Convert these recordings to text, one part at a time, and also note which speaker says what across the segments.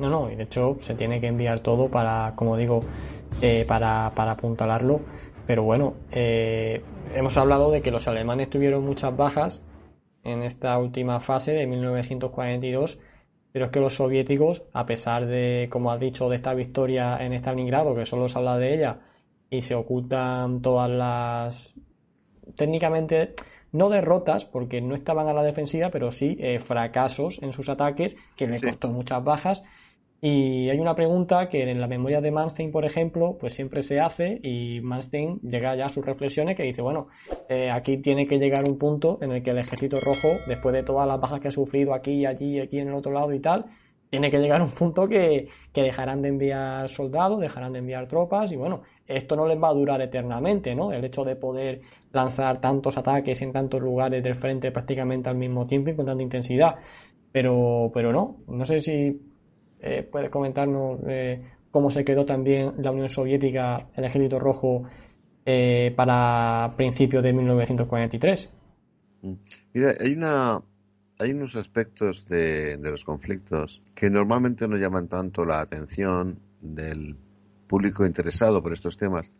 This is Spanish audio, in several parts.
Speaker 1: No, no, y de hecho se tiene que enviar todo para, como digo, eh, para, para apuntalarlo. Pero bueno, eh, hemos hablado de que los alemanes tuvieron muchas bajas en esta última fase de 1942, pero es que los soviéticos, a pesar de, como has dicho, de esta victoria en Stalingrado, que solo se habla de ella, y se ocultan todas las... técnicamente no derrotas, porque no estaban a la defensiva, pero sí eh, fracasos en sus ataques, que le costó muchas bajas. Y hay una pregunta que en la memoria de Manstein, por ejemplo, pues siempre se hace y Manstein llega ya a sus reflexiones que dice, bueno, eh, aquí tiene que llegar un punto en el que el ejército rojo, después de todas las bajas que ha sufrido aquí, allí, aquí en el otro lado y tal, tiene que llegar un punto que, que dejarán de enviar soldados, dejarán de enviar tropas y bueno, esto no les va a durar eternamente, ¿no? El hecho de poder lanzar tantos ataques en tantos lugares del frente prácticamente al mismo tiempo y con tanta intensidad. Pero, pero no, no sé si eh, puedes comentarnos eh, cómo se quedó también la Unión Soviética, el Ejército Rojo, eh, para principios de 1943.
Speaker 2: Mm. Mira, hay una hay unos aspectos de, de, los conflictos que normalmente no llaman tanto la atención del público interesado por estos temas.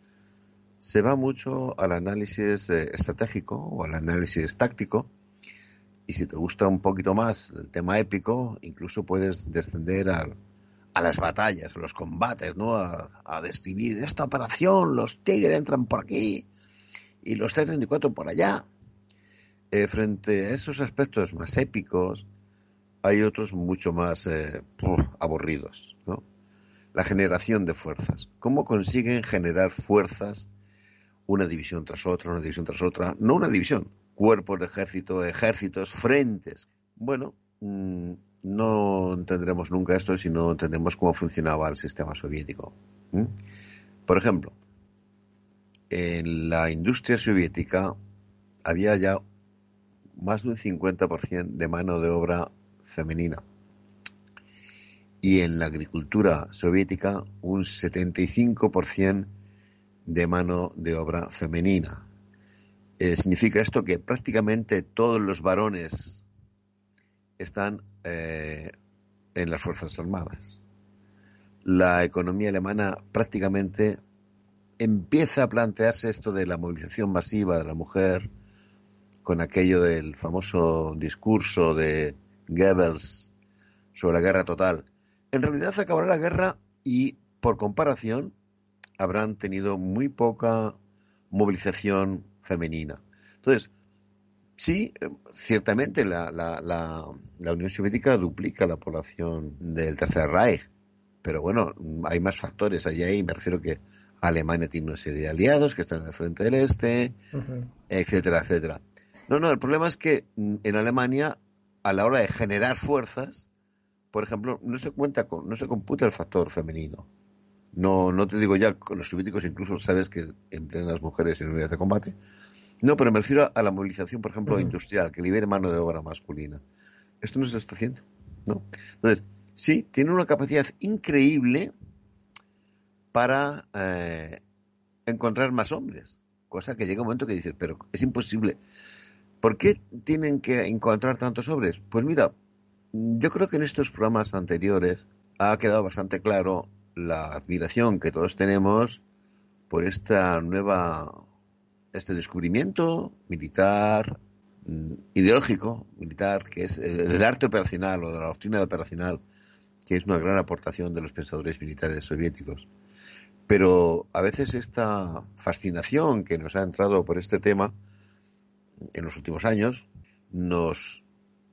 Speaker 2: Se va mucho al análisis estratégico o al análisis táctico y si te gusta un poquito más el tema épico, incluso puedes descender a, a las batallas, a los combates, ¿no? A, describir esta operación, los Tigres entran por aquí y los T-34 por allá. Eh, frente a esos aspectos más épicos, hay otros mucho más eh, aburridos, ¿no? La generación de fuerzas. ¿Cómo consiguen generar fuerzas una división tras otra, una división tras otra? No una división, cuerpos de ejército, ejércitos, frentes. Bueno, mm, no entendremos nunca esto si no entendemos cómo funcionaba el sistema soviético. Por ejemplo, en la industria soviética había ya más de un 50% de mano de obra femenina. Y en la agricultura soviética un 75% de mano de obra femenina. Eh, significa esto que prácticamente todos los varones están eh, en las Fuerzas Armadas. La economía alemana prácticamente empieza a plantearse esto de la movilización masiva de la mujer con aquello del famoso discurso de Goebbels sobre la guerra total. En realidad acabará la guerra y, por comparación, habrán tenido muy poca movilización femenina. Entonces, sí, ciertamente la, la, la, Unión Soviética duplica la población del Tercer Reich, pero bueno, hay más factores allá y me refiero que Alemania tiene una serie de aliados que están en el frente del este, etcétera, etcétera. No, no, el problema es que en Alemania, a la hora de generar fuerzas, por ejemplo, no se cuenta con, no se computa el factor femenino. No, no te digo ya, los soviéticos incluso sabes que emplean a las mujeres en unidades de combate. No, pero me refiero a la movilización, por ejemplo, industrial, que libere mano de obra masculina. Esto no se está haciendo. ¿no? Entonces, sí, tiene una capacidad increíble para eh, encontrar más hombres. Cosa que llega un momento que dices, pero es imposible. ¿Por qué tienen que encontrar tantos hombres? Pues mira, yo creo que en estos programas anteriores ha quedado bastante claro la admiración que todos tenemos por esta nueva, este descubrimiento militar, mm, ideológico, militar, que es el arte operacional o de la doctrina operacional, que es una gran aportación de los pensadores militares soviéticos. Pero a veces esta fascinación que nos ha entrado por este tema en los últimos años nos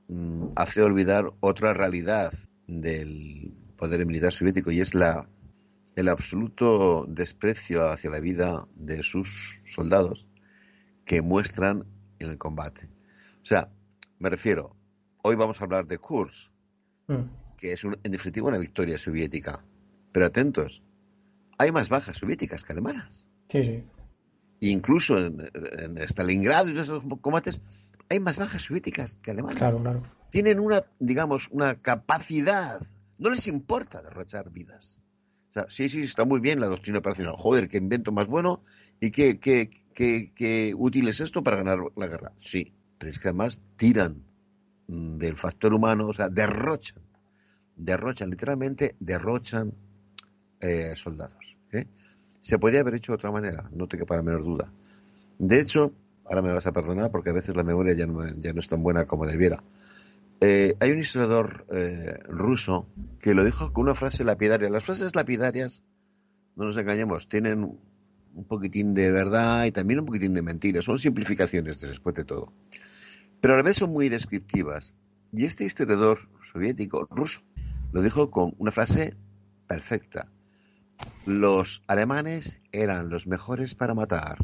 Speaker 2: mm, hace olvidar otra realidad del poder militar soviético y es la, el absoluto desprecio hacia la vida de sus soldados que muestran en el combate. O sea, me refiero, hoy vamos a hablar de Kursk. Mm. que es en definitiva una victoria soviética. Pero atentos, hay más bajas soviéticas que alemanas.
Speaker 1: Sí, sí.
Speaker 2: Incluso en, Stalingrado y esos combates hay más bajas soviéticas que alemanas.
Speaker 1: Claro, claro.
Speaker 2: Tienen una, digamos, una capacidad. No les importa derrochar vidas. O sea, sí, sí, está muy bien la doctrina operacional. Joder, qué invento más bueno y qué, qué, qué, qué útil es esto para ganar la guerra. Sí, pero es que además tiran del factor humano, o sea, derrochan, derrochan, literalmente derrochan eh, soldados. ¿eh? Se podía haber hecho de otra manera, no te quepa la menor duda. De hecho, ahora me vas a perdonar porque a veces la memoria ya no, ya no es tan buena como debiera. Eh, hay un historiador ruso que lo dijo con una frase lapidaria. Las frases lapidarias, no nos engañemos, tienen un poquitín de verdad y también un poquitín de mentira. Son simplificaciones después de todo pero a la vez son muy descriptivas. Y este historiador soviético, ruso, lo dijo con una frase perfecta. Los alemanes eran los mejores para matar,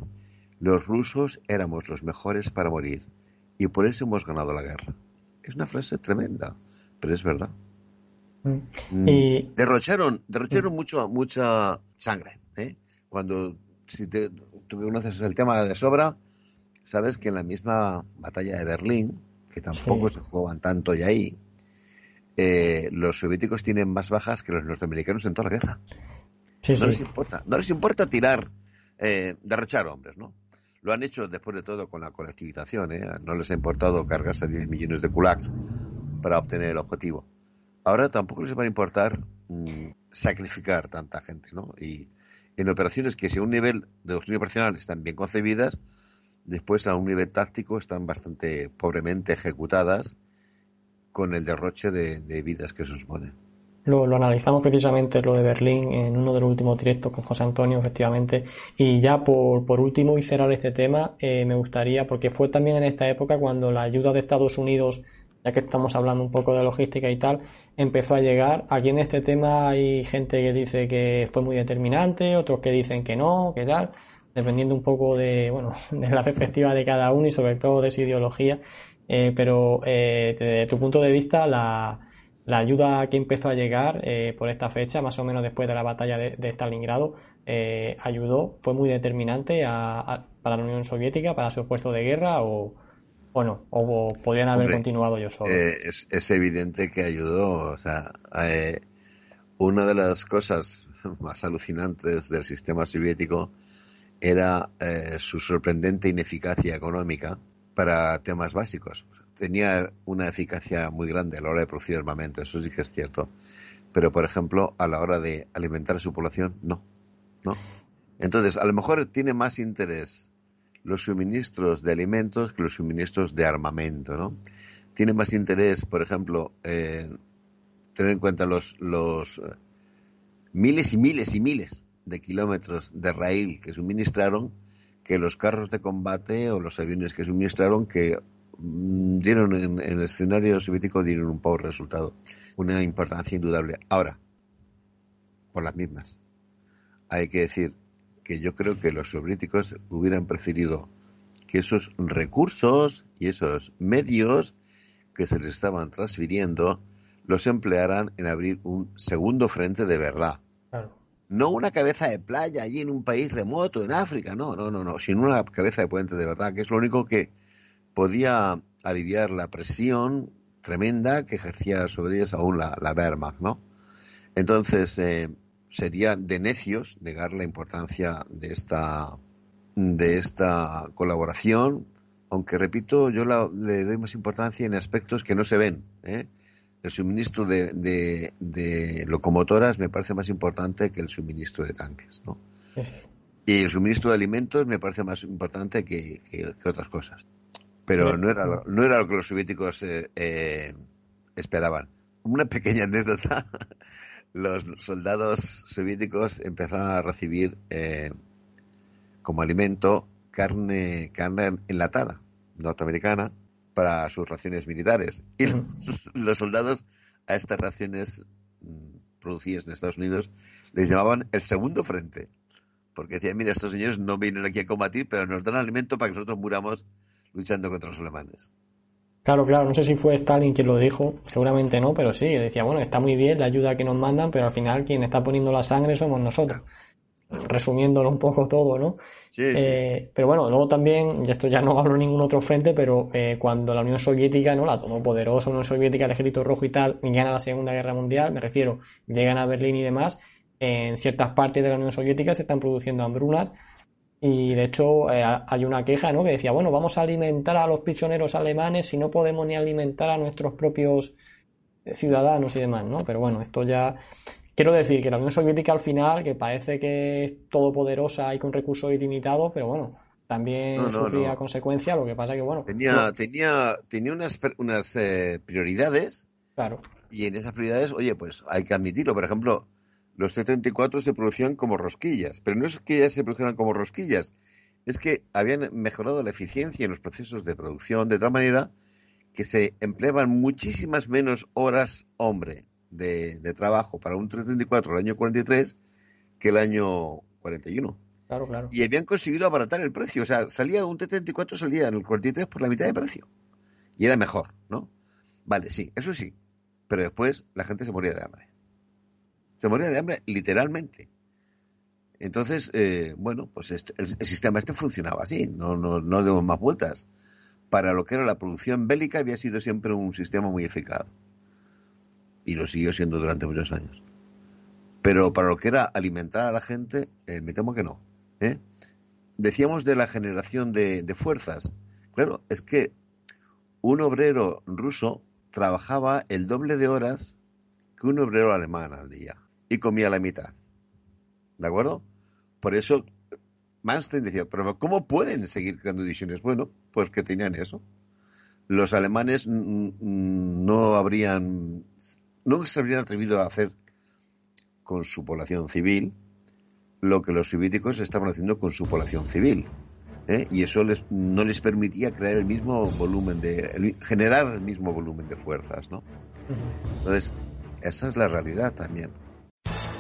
Speaker 2: los rusos éramos los mejores para morir, y por eso hemos ganado la guerra. Es una frase tremenda, pero es verdad. Mm. Mm. Derrocharon, derrocharon mm. mucho, mucha sangre. ¿eh? Cuando si te, tú conoces el tema de sobra, sabes que en la misma batalla de Berlín, que tampoco se jugaban tanto y ahí, eh, los soviéticos tienen más bajas que los norteamericanos en toda la guerra. no les importa, no les importa tirar, eh, derrochar hombres, ¿no? Lo han hecho después de todo con la colectivización, ¿eh? No les ha importado cargarse a 10 millones de kulaks para obtener el objetivo. Ahora tampoco les va a importar mm, sacrificar tanta gente, ¿no? Y en operaciones que si a un nivel de doctrina operacional están bien concebidas, después a un nivel táctico están bastante pobremente ejecutadas con el derroche de, vidas que se supone.
Speaker 1: Lo, analizamos precisamente lo de Berlín en uno de los últimos directos con José Antonio, efectivamente. Y ya por, por último y cerrar este tema, eh, me gustaría, porque fue también en esta época cuando la ayuda de Estados Unidos, ya que estamos hablando un poco de logística y tal, empezó a llegar. Aquí en este tema hay gente que dice que fue muy determinante, otros que dicen que no, que tal dependiendo un poco de, bueno, de la perspectiva de cada uno y sobre todo de su ideología. Eh, pero eh, desde tu punto de vista, la, la ayuda que empezó a llegar eh, por esta fecha, más o menos después de la batalla de, Stalingrado, eh, ayudó, fue muy determinante para la Unión Soviética, para su esfuerzo de guerra o, bueno, o podrían haber continuado yo solo.
Speaker 2: Es, es, evidente que ayudó, o sea, una de las cosas más alucinantes del sistema soviético era eh, su sorprendente ineficacia económica para temas básicos. Tenía una eficacia muy grande a la hora de producir armamento, eso sí que es cierto. Pero, por ejemplo, a la hora de alimentar a su población, no. ¿no? Entonces, a lo mejor tiene más interés los suministros de alimentos que los suministros de armamento, ¿no? Tiene más interés, por ejemplo, tener en cuenta los, los miles y miles y miles de kilómetros de raíl que suministraron que los carros de combate o los aviones que suministraron que dieron en, el escenario soviético dieron un poco resultado. Una importancia indudable. Ahora, por las mismas. Hay que decir que yo creo que los soviéticos hubieran preferido que esos recursos y esos medios que se les estaban transfiriendo los emplearan en abrir un segundo frente de verdad. Claro no una cabeza de playa allí en un país remoto, en África, no, no, no, no, sino una cabeza de puente de verdad, que es lo único que podía aliviar la presión tremenda que ejercía sobre ellos aún la, la Wehrmacht, ¿no? Entonces, eh, sería de necios negar la importancia de esta, de esta colaboración, aunque repito, yo le doy más importancia en aspectos que no se ven, ¿eh? el suministro de, locomotoras me parece más importante que el suministro de tanques, ¿no? Y el suministro de alimentos me parece más importante que, otras cosas. Pero no era, lo, no era lo que los soviéticos eh, eh, esperaban. Una pequeña anécdota. Los soldados soviéticos empezaron a recibir eh, como alimento carne, carne enlatada norteamericana para sus raciones militares. Y los, soldados a estas raciones mm, producidas en Estados Unidos les llamaban el segundo frente. Porque decían, mira, estos señores no vienen aquí a combatir, pero nos dan alimento para que nosotros muramos luchando contra los alemanes.
Speaker 1: Claro, claro, no sé si fue Stalin quien lo dijo, seguramente no, pero sí, decía, bueno, está muy bien la ayuda que nos mandan, pero al final quien está poniendo la sangre somos nosotros. Resumiéndolo un poco todo, ¿no?
Speaker 2: Sí, sí,
Speaker 1: Eh, Pero bueno, luego también, y esto ya no hablo en ningún otro frente, pero eh, cuando la Unión Soviética, ¿no? La todopoderosa Unión Soviética, el ejército rojo y tal, gana la Segunda Guerra Mundial, me refiero, llegan a Berlín y demás, en ciertas partes de la Unión Soviética se están produciendo hambrunas y de hecho eh, hay una queja, ¿no? Que decía, bueno, vamos a alimentar a los prisioneros alemanes si no podemos ni alimentar a nuestros propios eh, ciudadanos y demás, ¿no? Pero bueno, esto ya... Quiero decir que la Unión Soviética al final, que parece que es todopoderosa y con recursos ilimitados, pero bueno, también
Speaker 2: No, no,
Speaker 1: sufría
Speaker 2: no.
Speaker 1: consecuencias, lo que pasa que bueno,
Speaker 2: Tenía, tenía, tenía unas, unas eh, prioridades
Speaker 1: claro,
Speaker 2: y en esas prioridades, oye, pues hay que admitirlo. Por ejemplo, los T-34 se producían como rosquillas, pero no es que ya se produjeran como rosquillas, es que habían mejorado la eficiencia en los procesos de producción de tal manera que se empleaban muchísimas menos horas hombre de, de trabajo para un T-34 el año 43 que el año 41.
Speaker 1: claro, claro.
Speaker 2: Y habían conseguido abaratar el precio. O sea, salía un T-34, salía en el 43 por la mitad de precio. Y era mejor, ¿no? Vale, sí, eso sí. Pero después la gente se moría de hambre. Moría de hambre literalmente. Entonces, eh, bueno, pues este- el, sistema este funcionaba así, no, no, no demos más vueltas. Para lo que era la producción bélica había sido siempre un sistema muy eficaz. Y lo siguió siendo durante muchos años. Pero para lo que era alimentar a la gente, eh, me temo que no. ¿eh? Decíamos de la generación de fuerzas. Claro, es que un obrero ruso trabajaba el doble de horas que un obrero alemán al día y comía la mitad. ¿De acuerdo? Por eso Manstein decía, pero ¿cómo pueden seguir creando divisiones? Bueno, pues que tenían eso. Los alemanes no habrían, no se habrían atrevido a hacer con su población civil lo que los soviéticos estaban haciendo con su población civil. ¿eh? Y eso les, no les permitía crear el mismo volumen de, el- generar el mismo volumen de fuerzas, ¿no? Entonces, esa es la realidad también.